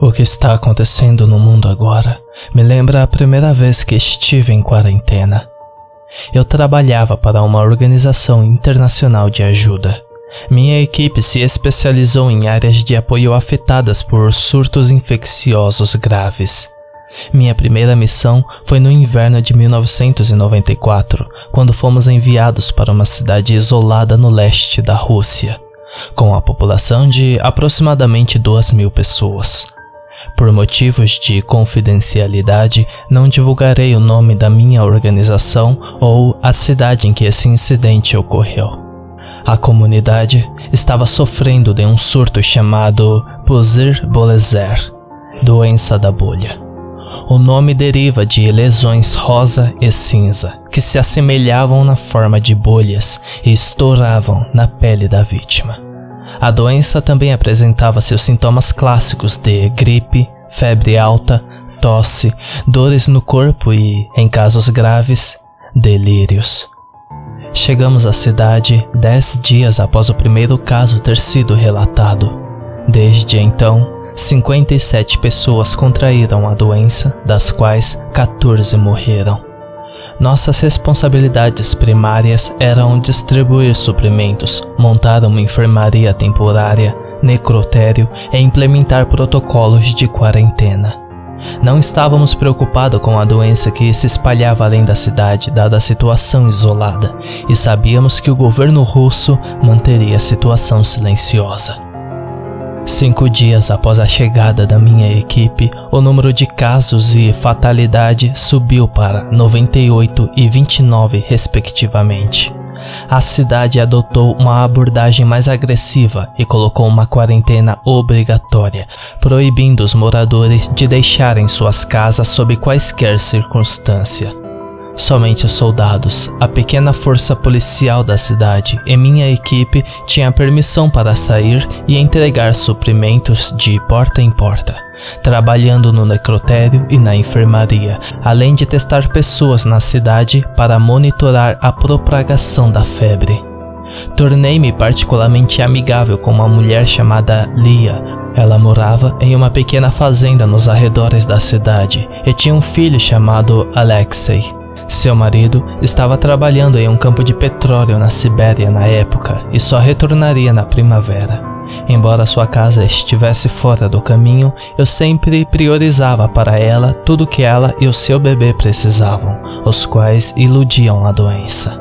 O que está acontecendo no mundo agora me lembra a primeira vez que estive em quarentena. Eu trabalhava para uma organização internacional de ajuda. Minha equipe se especializou em áreas de apoio afetadas por surtos infecciosos graves. Minha primeira missão foi no inverno de 1994, quando fomos enviados para uma cidade isolada no leste da Rússia, com a população de aproximadamente 2 mil pessoas. Por motivos de confidencialidade, não divulgarei o nome da minha organização ou a cidade em que esse incidente ocorreu. A comunidade estava sofrendo de um surto chamado Pusir Bolezer, doença da bolha. O nome deriva de lesões rosa e cinza, que se assemelhavam na forma de bolhas e estouravam na pele da vítima. A doença também apresentava seus sintomas clássicos de gripe, febre alta, tosse, dores no corpo e, em casos graves, delírios. Chegamos à cidade dez dias após o primeiro caso ter sido relatado. Desde então, 57 pessoas contraíram a doença, das quais 14 morreram. Nossas responsabilidades primárias eram distribuir suprimentos, montar uma enfermaria temporária, necrotério e implementar protocolos de quarentena. Não estávamos preocupados com a doença que se espalhava além da cidade, dada a situação isolada, e sabíamos que o governo russo manteria a situação silenciosa. Cinco dias após a chegada da minha equipe, o número de casos e fatalidade subiu para 98 e 29, respectivamente. A cidade adotou uma abordagem mais agressiva e colocou uma quarentena obrigatória, proibindo os moradores de deixarem suas casas sob quaisquer circunstância. Somente os soldados, a pequena força policial da cidade e minha equipe tinham permissão para sair e entregar suprimentos de porta em porta, trabalhando no necrotério e na enfermaria, além de testar pessoas na cidade para monitorar a propagação da febre. Tornei-me particularmente amigável com uma mulher chamada Lia, ela morava em uma pequena fazenda nos arredores da cidade e tinha um filho chamado Alexei. Seu marido estava trabalhando em um campo de petróleo na Sibéria na época e só retornaria na primavera. Embora sua casa estivesse fora do caminho, eu sempre priorizava para ela tudo que ela e o seu bebê precisavam, os quais iludiam a doença.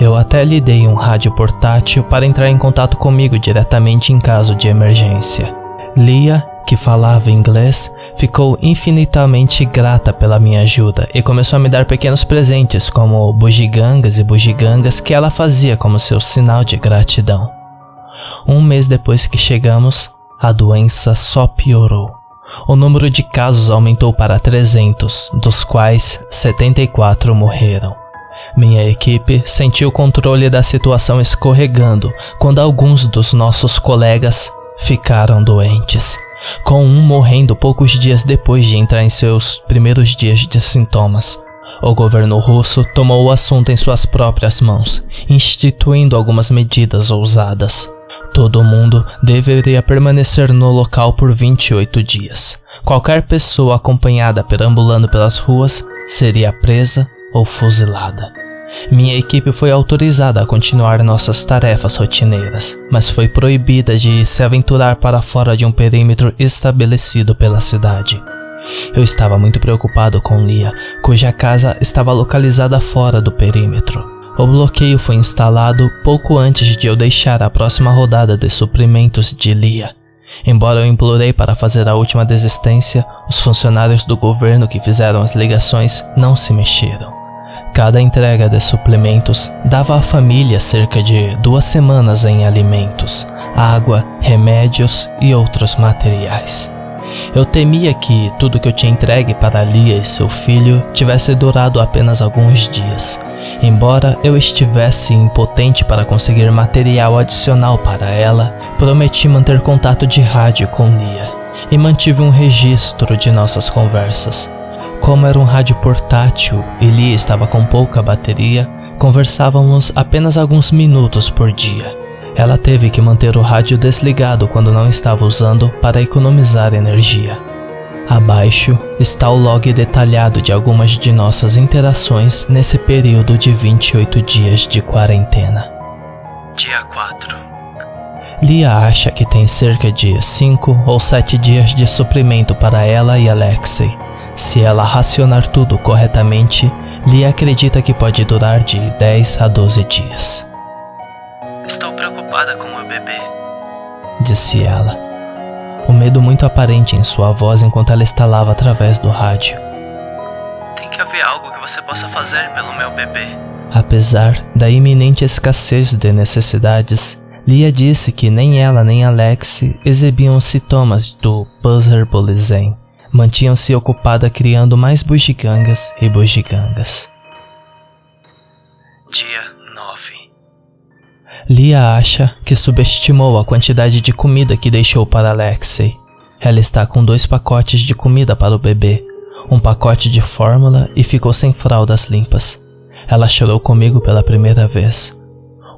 Eu até lhe dei um rádio portátil para entrar em contato comigo diretamente em caso de emergência. Lia, que falava inglês, ficou infinitamente grata pela minha ajuda e começou a me dar pequenos presentes, como bugigangas e bugigangas que ela fazia como seu sinal de gratidão. Um mês depois que chegamos, a doença só piorou. O número de casos aumentou para 300, dos quais 74 morreram. Minha equipe sentiu o controle da situação escorregando quando alguns dos nossos colegas ficaram doentes com um morrendo poucos dias depois de entrar em seus primeiros dias de sintomas. O governo russo tomou o assunto em suas próprias mãos, instituindo algumas medidas ousadas. Todo mundo deveria permanecer no local por 28 dias. Qualquer pessoa acompanhada perambulando pelas ruas seria presa ou fuzilada. Minha equipe foi autorizada a continuar nossas tarefas rotineiras, mas foi proibida de se aventurar para fora de um perímetro estabelecido pela cidade. Eu estava muito preocupado com Lia, cuja casa estava localizada fora do perímetro. O bloqueio foi instalado pouco antes de eu deixar a próxima rodada de suprimentos de Lia. Embora eu implorei para fazer a última desistência, os funcionários do governo que fizeram as ligações não se mexeram. Cada entrega de suplementos dava à família cerca de duas semanas em alimentos, água, remédios e outros materiais. Eu temia que tudo que eu tinha entregue para Lia e seu filho tivesse durado apenas alguns dias. Embora eu estivesse impotente para conseguir material adicional para ela, prometi manter contato de rádio com Lia e mantive um registro de nossas conversas. Como era um rádio portátil e estava com pouca bateria, conversávamos apenas alguns minutos por dia. Ela teve que manter o rádio desligado quando não estava usando para economizar energia. Abaixo está o log detalhado de algumas de nossas interações nesse período de 28 dias de quarentena. Dia 4 Lia acha que tem cerca de 5 ou 7 dias de suprimento para ela e Alexei. Se ela racionar tudo corretamente, Lia acredita que pode durar de 10 a 12 dias. Estou preocupada com o bebê, disse ela. O medo muito aparente em sua voz enquanto ela estalava através do rádio. Tem que haver algo que você possa fazer pelo meu bebê. Apesar da iminente escassez de necessidades, Lia disse que nem ela nem Alex exibiam sintomas do Buzzerbolizem. Mantinham-se ocupada criando mais bugigangas e bugigangas. Dia 9 Lia acha que subestimou a quantidade de comida que deixou para Alexei. Ela está com dois pacotes de comida para o bebê, um pacote de fórmula e ficou sem fraldas limpas. Ela chorou comigo pela primeira vez.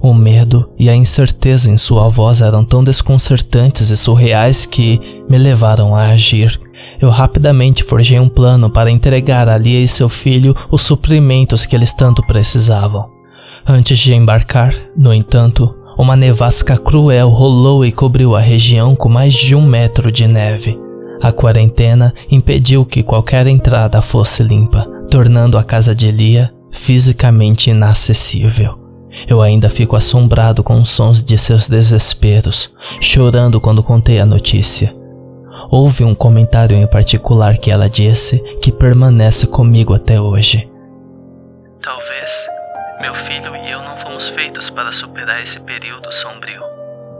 O medo e a incerteza em sua voz eram tão desconcertantes e surreais que me levaram a agir. Eu rapidamente forjei um plano para entregar a Lia e seu filho os suprimentos que eles tanto precisavam. Antes de embarcar, no entanto, uma nevasca cruel rolou e cobriu a região com mais de um metro de neve. A quarentena impediu que qualquer entrada fosse limpa, tornando a casa de Lia fisicamente inacessível. Eu ainda fico assombrado com os sons de seus desesperos, chorando quando contei a notícia. Houve um comentário em particular que ela disse que permanece comigo até hoje. Talvez meu filho e eu não fomos feitos para superar esse período sombrio.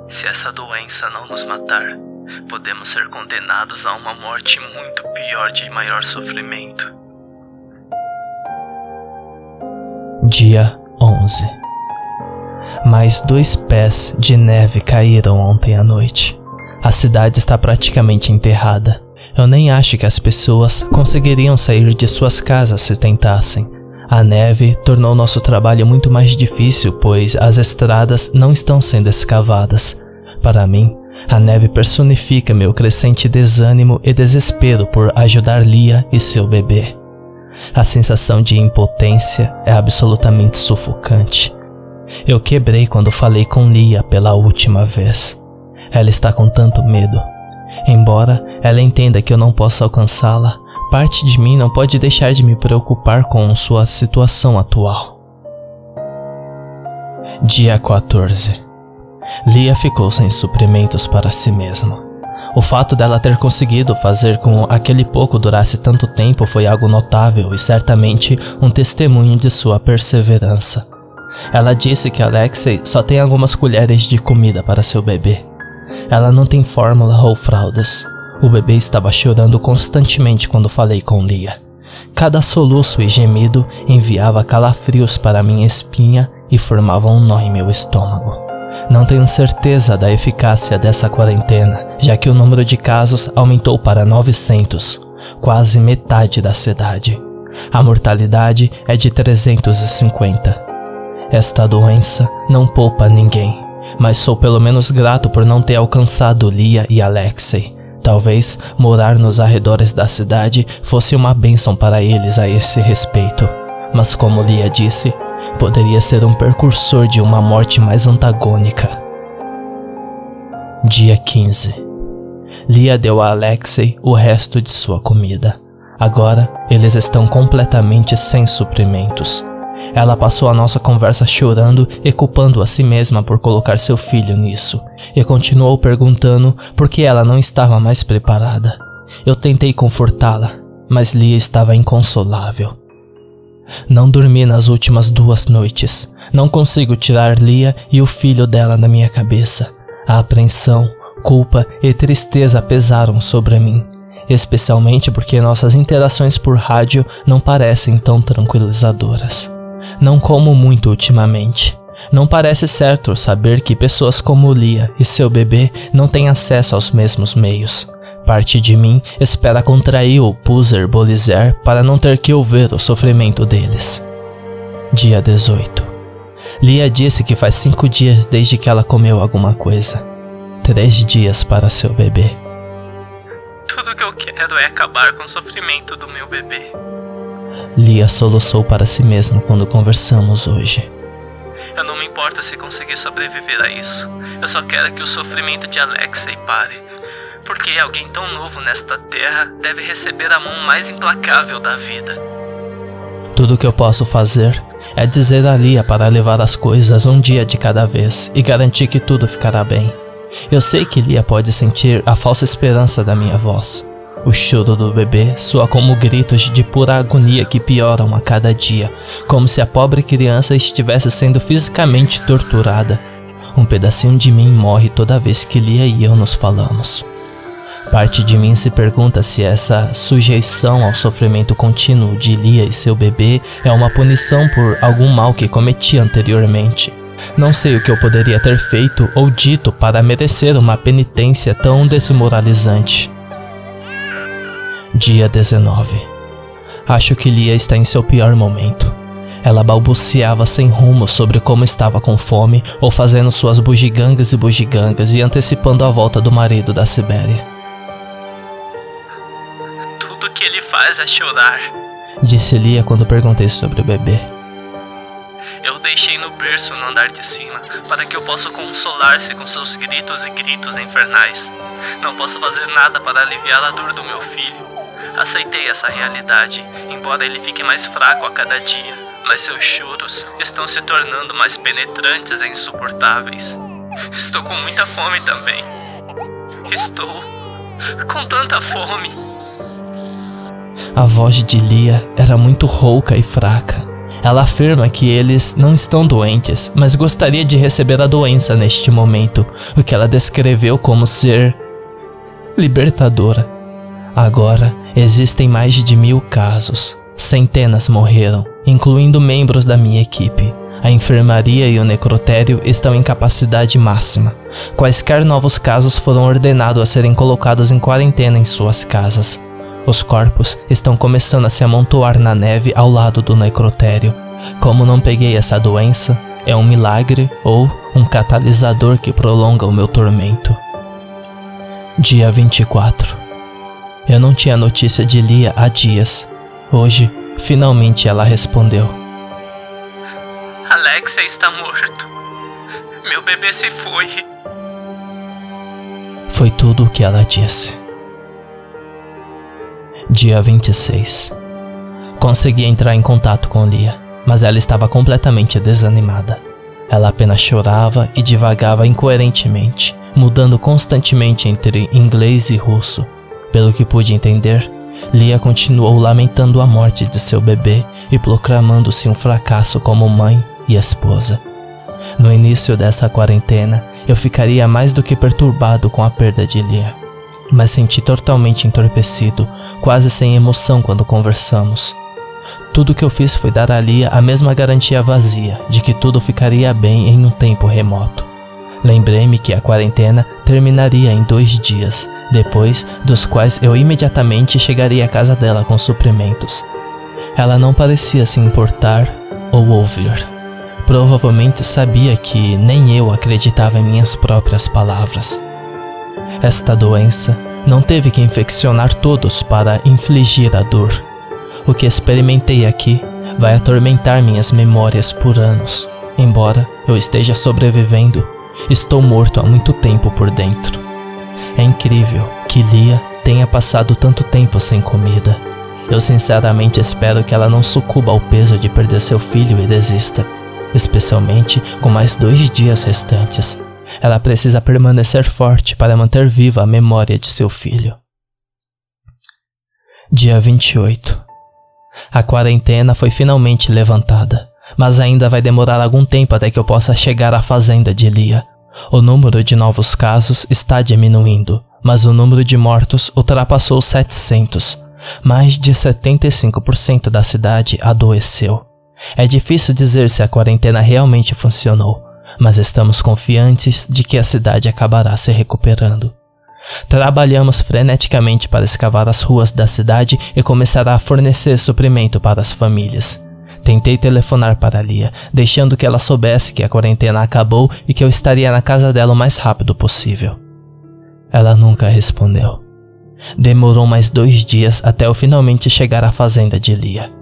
Se essa doença não nos matar, podemos ser condenados a uma morte muito pior de maior sofrimento. Dia 11 mais dois pés de neve caíram ontem à noite. A cidade está praticamente enterrada. Eu nem acho que as pessoas conseguiriam sair de suas casas se tentassem. A neve tornou nosso trabalho muito mais difícil, pois as estradas não estão sendo escavadas. Para mim, a neve personifica meu crescente desânimo e desespero por ajudar Lia e seu bebê. A sensação de impotência é absolutamente sufocante. Eu quebrei quando falei com Lia pela última vez. Ela está com tanto medo. Embora ela entenda que eu não possa alcançá-la, parte de mim não pode deixar de me preocupar com sua situação atual. Dia 14 Lia ficou sem suprimentos para si mesma. O fato dela ter conseguido fazer com aquele pouco durasse tanto tempo foi algo notável e certamente um testemunho de sua perseverança. Ela disse que Alexei só tem algumas colheres de comida para seu bebê. Ela não tem fórmula ou fraldas. O bebê estava chorando constantemente quando falei com Lia. Cada soluço e gemido enviava calafrios para minha espinha e formava um nó em meu estômago. Não tenho certeza da eficácia dessa quarentena, já que o número de casos aumentou para 900, quase metade da cidade. A mortalidade é de 350. Esta doença não poupa ninguém, mas sou pelo menos grato por não ter alcançado Lia e Alexei. Talvez morar nos arredores da cidade fosse uma bênção para eles a esse respeito. Mas como Lia disse, poderia ser um precursor de uma morte mais antagônica. Dia 15 Lia deu a Alexei o resto de sua comida. Agora eles estão completamente sem suprimentos. Ela passou a nossa conversa chorando e culpando a si mesma por colocar seu filho nisso, e continuou perguntando por que ela não estava mais preparada. Eu tentei confortá-la, mas Lia estava inconsolável. Não dormi nas últimas duas noites. Não consigo tirar Lia e o filho dela da minha cabeça. A apreensão, culpa e tristeza pesaram sobre mim, especialmente porque nossas interações por rádio não parecem tão tranquilizadoras. Não como muito ultimamente. Não parece certo saber que pessoas como Lia e seu bebê não têm acesso aos mesmos meios. Parte de mim espera contrair o Puser Bolizer para não ter que ouvir o sofrimento deles. Dia 18 Lia disse que faz cinco dias desde que ela comeu alguma coisa. Três dias para seu bebê. Tudo que eu quero é acabar com o sofrimento do meu bebê. Lia soluçou para si mesma quando conversamos hoje. Eu não me importo se conseguir sobreviver a isso. Eu só quero que o sofrimento de Alexei pare. Porque alguém tão novo nesta terra deve receber a mão mais implacável da vida. Tudo que eu posso fazer é dizer a Lia para levar as coisas um dia de cada vez e garantir que tudo ficará bem. Eu sei que Lia pode sentir a falsa esperança da minha voz. O choro do bebê soa como gritos de pura agonia que pioram a cada dia, como se a pobre criança estivesse sendo fisicamente torturada. Um pedacinho de mim morre toda vez que Lia e eu nos falamos. Parte de mim se pergunta se essa sujeição ao sofrimento contínuo de Lia e seu bebê é uma punição por algum mal que cometi anteriormente. Não sei o que eu poderia ter feito ou dito para merecer uma penitência tão desmoralizante. Dia 19. Acho que Lia está em seu pior momento. Ela balbuciava sem rumo sobre como estava com fome ou fazendo suas bugigangas e bugigangas e antecipando a volta do marido da Sibéria que ele faz é chorar. Disse Lia quando perguntei sobre o bebê. Eu deixei no berço no andar de cima para que eu possa consolar-se com seus gritos e gritos infernais. Não posso fazer nada para aliviar a dor do meu filho. Aceitei essa realidade, embora ele fique mais fraco a cada dia, mas seus choros estão se tornando mais penetrantes e insuportáveis. Estou com muita fome também. Estou com tanta fome. A voz de Lia era muito rouca e fraca. Ela afirma que eles não estão doentes, mas gostaria de receber a doença neste momento, o que ela descreveu como ser libertadora. Agora existem mais de mil casos. Centenas morreram, incluindo membros da minha equipe. A enfermaria e o necrotério estão em capacidade máxima. Quaisquer novos casos foram ordenados a serem colocados em quarentena em suas casas. Os corpos estão começando a se amontoar na neve ao lado do necrotério. Como não peguei essa doença, é um milagre ou um catalisador que prolonga o meu tormento. Dia 24. Eu não tinha notícia de Lia há dias. Hoje, finalmente ela respondeu. Alexia está morto. Meu bebê se foi. Foi tudo o que ela disse. Dia 26. Consegui entrar em contato com Lia, mas ela estava completamente desanimada. Ela apenas chorava e divagava incoerentemente, mudando constantemente entre inglês e russo. Pelo que pude entender, Lia continuou lamentando a morte de seu bebê e proclamando-se um fracasso como mãe e esposa. No início dessa quarentena, eu ficaria mais do que perturbado com a perda de Lia mas senti totalmente entorpecido, quase sem emoção quando conversamos. Tudo que eu fiz foi dar a Lia a mesma garantia vazia de que tudo ficaria bem em um tempo remoto. Lembrei-me que a quarentena terminaria em dois dias, depois dos quais eu imediatamente chegaria à casa dela com suprimentos. Ela não parecia se importar ou ouvir. Provavelmente sabia que nem eu acreditava em minhas próprias palavras. Esta doença não teve que infeccionar todos para infligir a dor. O que experimentei aqui vai atormentar minhas memórias por anos. Embora eu esteja sobrevivendo, estou morto há muito tempo por dentro. É incrível que Lia tenha passado tanto tempo sem comida. Eu sinceramente espero que ela não sucuba ao peso de perder seu filho e desista, especialmente com mais dois dias restantes. Ela precisa permanecer forte para manter viva a memória de seu filho. Dia 28. A quarentena foi finalmente levantada, mas ainda vai demorar algum tempo até que eu possa chegar à fazenda de Lia. O número de novos casos está diminuindo, mas o número de mortos ultrapassou 700. Mais de 75% da cidade adoeceu. É difícil dizer se a quarentena realmente funcionou, mas estamos confiantes de que a cidade acabará se recuperando. Trabalhamos freneticamente para escavar as ruas da cidade e começar a fornecer suprimento para as famílias. Tentei telefonar para Lia, deixando que ela soubesse que a quarentena acabou e que eu estaria na casa dela o mais rápido possível. Ela nunca respondeu. Demorou mais dois dias até eu finalmente chegar à fazenda de Lia.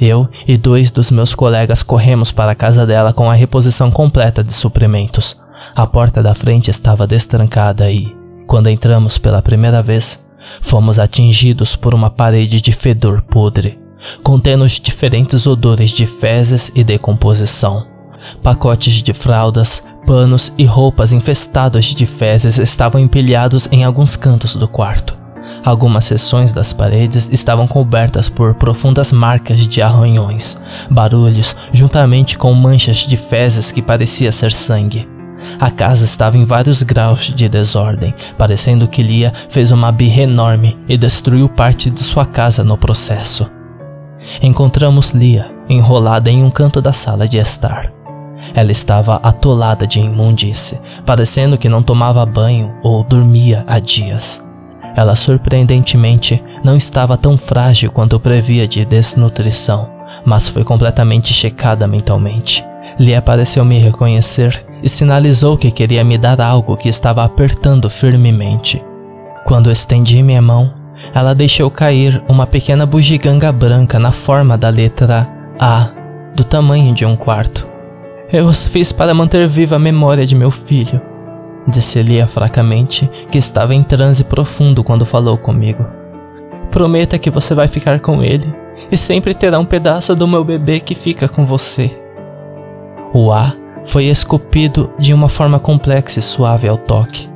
Eu e dois dos meus colegas corremos para a casa dela com a reposição completa de suprimentos. A porta da frente estava destrancada e, quando entramos pela primeira vez, fomos atingidos por uma parede de fedor podre, contendo os diferentes odores de fezes e decomposição. Pacotes de fraldas, panos e roupas infestados de fezes estavam empilhados em alguns cantos do quarto. Algumas seções das paredes estavam cobertas por profundas marcas de arranhões, barulhos, juntamente com manchas de fezes que parecia ser sangue. A casa estava em vários graus de desordem, parecendo que Lia fez uma birra enorme e destruiu parte de sua casa no processo. Encontramos Lia enrolada em um canto da sala de estar. Ela estava atolada de imundície, parecendo que não tomava banho ou dormia há dias. Ela surpreendentemente não estava tão frágil quanto previa de desnutrição, mas foi completamente checada mentalmente. Lia pareceu me reconhecer e sinalizou que queria me dar algo que estava apertando firmemente. Quando estendi minha mão, ela deixou cair uma pequena bugiganga branca na forma da letra A, do tamanho de um quarto. Eu os fiz para manter viva a memória de meu filho, disse Lia fracamente, que estava em transe profundo quando falou comigo. Prometa que você vai ficar com ele e sempre terá um pedaço do meu bebê que fica com você. O A foi esculpido de uma forma complexa e suave ao toque.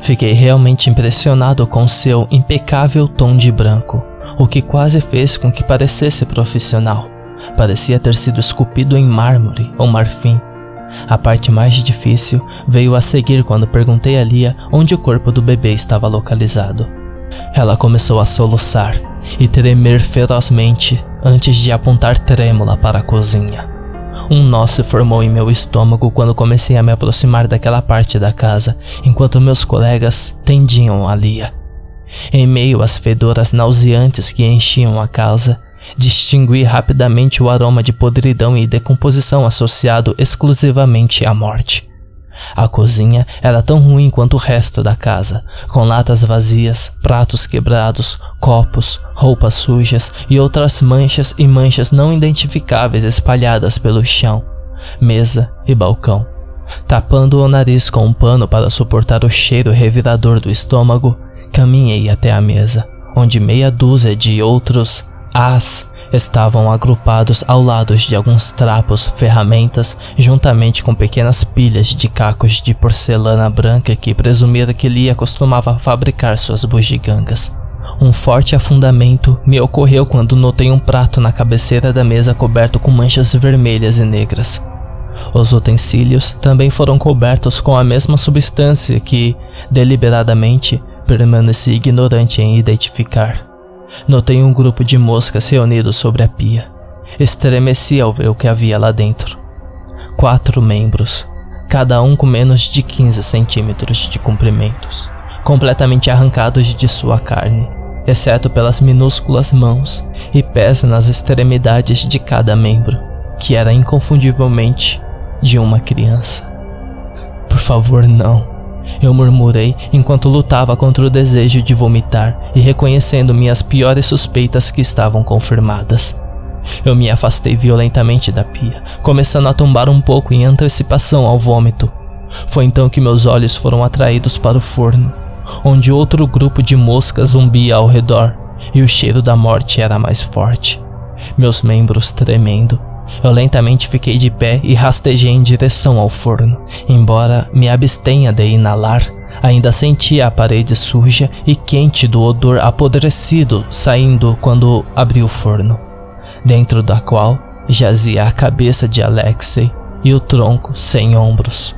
Fiquei realmente impressionado com seu impecável tom de branco, o que quase fez com que parecesse profissional. Parecia ter sido esculpido em mármore ou marfim. A parte mais difícil veio a seguir quando perguntei a Lia onde o corpo do bebê estava localizado. Ela começou a soluçar e tremer ferozmente antes de apontar trêmula para a cozinha. Um nó se formou em meu estômago quando comecei a me aproximar daquela parte da casa, enquanto meus colegas tendiam a Lia. Em meio às fedoras nauseantes que enchiam a casa, distingui rapidamente o aroma de podridão e decomposição associado exclusivamente à morte. A cozinha era tão ruim quanto o resto da casa, com latas vazias, pratos quebrados, copos, roupas sujas e outras manchas e manchas não identificáveis espalhadas pelo chão, mesa e balcão. Tapando o nariz com um pano para suportar o cheiro revirador do estômago, caminhei até a mesa, onde meia dúzia de outros as estavam agrupados ao lado de alguns trapos, ferramentas, juntamente com pequenas pilhas de cacos de porcelana branca que presumira que Lia costumava fabricar suas bugigangas. Um forte afundamento me ocorreu quando notei um prato na cabeceira da mesa coberto com manchas vermelhas e negras. Os utensílios também foram cobertos com a mesma substância que, deliberadamente, permaneci ignorante em identificar. Notei um grupo de moscas reunidos sobre a pia. Estremeci ao ver o que havia lá dentro. Quatro membros, cada um com menos de 15 centímetros de comprimentos, completamente arrancados de sua carne, exceto pelas minúsculas mãos e pés nas extremidades de cada membro, que era inconfundivelmente de uma criança. Por favor, não. Eu murmurei enquanto lutava contra o desejo de vomitar e reconhecendo minhas piores suspeitas que estavam confirmadas. Eu me afastei violentamente da pia, começando a tombar um pouco em antecipação ao vômito. Foi então que meus olhos foram atraídos para o forno, onde outro grupo de moscas zumbia ao redor e o cheiro da morte era mais forte. Meus membros tremendo, eu lentamente fiquei de pé e rastejei em direção ao forno. Embora me abstenha de inalar, ainda sentia a parede suja e quente do odor apodrecido saindo quando abri o forno, dentro da qual jazia a cabeça de Alexei e o tronco sem ombros.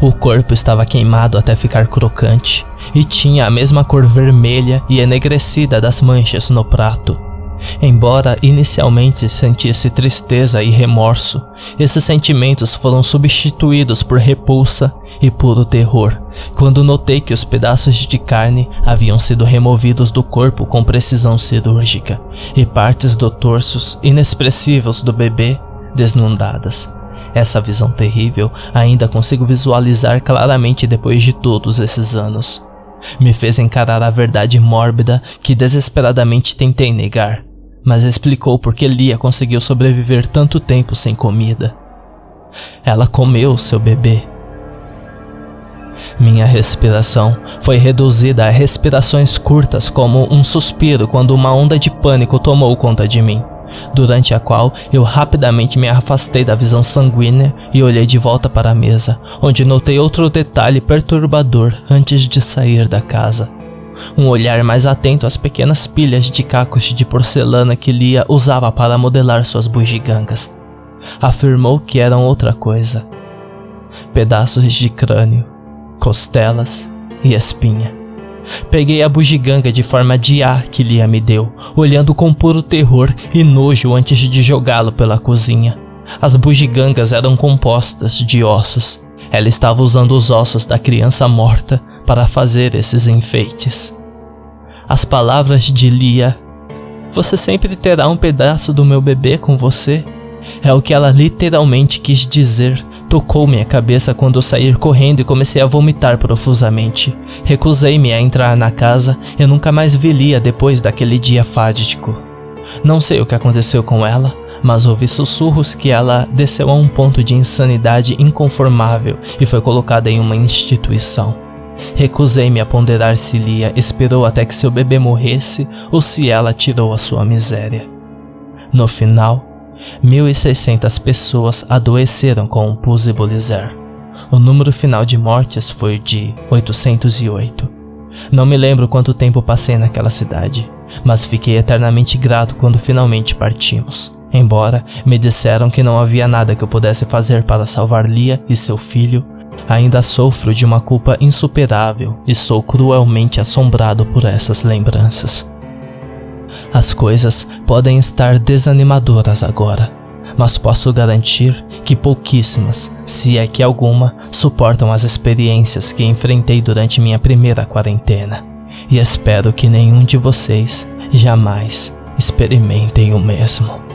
O corpo estava queimado até ficar crocante e tinha a mesma cor vermelha e enegrecida das manchas no prato. Embora inicialmente sentisse tristeza e remorso, esses sentimentos foram substituídos por repulsa e puro terror quando notei que os pedaços de carne haviam sido removidos do corpo com precisão cirúrgica e partes do torso inexpressivos do bebê desnudadas. Essa visão terrível ainda consigo visualizar claramente depois de todos esses anos. Me fez encarar a verdade mórbida que desesperadamente tentei negar, mas explicou por que Lia conseguiu sobreviver tanto tempo sem comida. Ela comeu seu bebê. Minha respiração foi reduzida a respirações curtas, como um suspiro quando uma onda de pânico tomou conta de mim, durante a qual eu rapidamente me afastei da visão sanguínea e olhei de volta para a mesa, onde notei outro detalhe perturbador antes de sair da casa. Um olhar mais atento às pequenas pilhas de cacos de porcelana que Lia usava para modelar suas bugigangas afirmou que eram outra coisa: pedaços de crânio, costelas e espinha. Peguei a bugiganga de forma de A que Lia me deu, olhando com puro terror e nojo antes de jogá-lo pela cozinha. As bugigangas eram compostas de ossos. Ela estava usando os ossos da criança morta para fazer esses enfeites. As palavras de Lia: Você sempre terá um pedaço do meu bebê com você é o que ela literalmente quis dizer. Tocou minha cabeça quando eu saí correndo e comecei a vomitar profusamente. Recusei-me a entrar na casa e nunca mais vi Lia depois daquele dia fádico. Não sei o que aconteceu com ela, mas ouvi sussurros que ela desceu a um ponto de insanidade inconformável e foi colocada em uma instituição. Recusei-me a ponderar se Lia esperou até que seu bebê morresse ou se ela tirou a sua miséria. No final, 1.600 pessoas adoeceram com o pus Bolizer. O número final de mortes foi de 808. Não me lembro quanto tempo passei naquela cidade, mas fiquei eternamente grato quando finalmente partimos. Embora me disseram que não havia nada que eu pudesse fazer para salvar Lia e seu filho, ainda sofro de uma culpa insuperável e sou cruelmente assombrado por essas lembranças. As coisas podem estar desanimadoras agora, mas posso garantir que pouquíssimas, se é que alguma, suportam as experiências que enfrentei durante minha primeira quarentena. E espero que nenhum de vocês jamais experimentem o mesmo.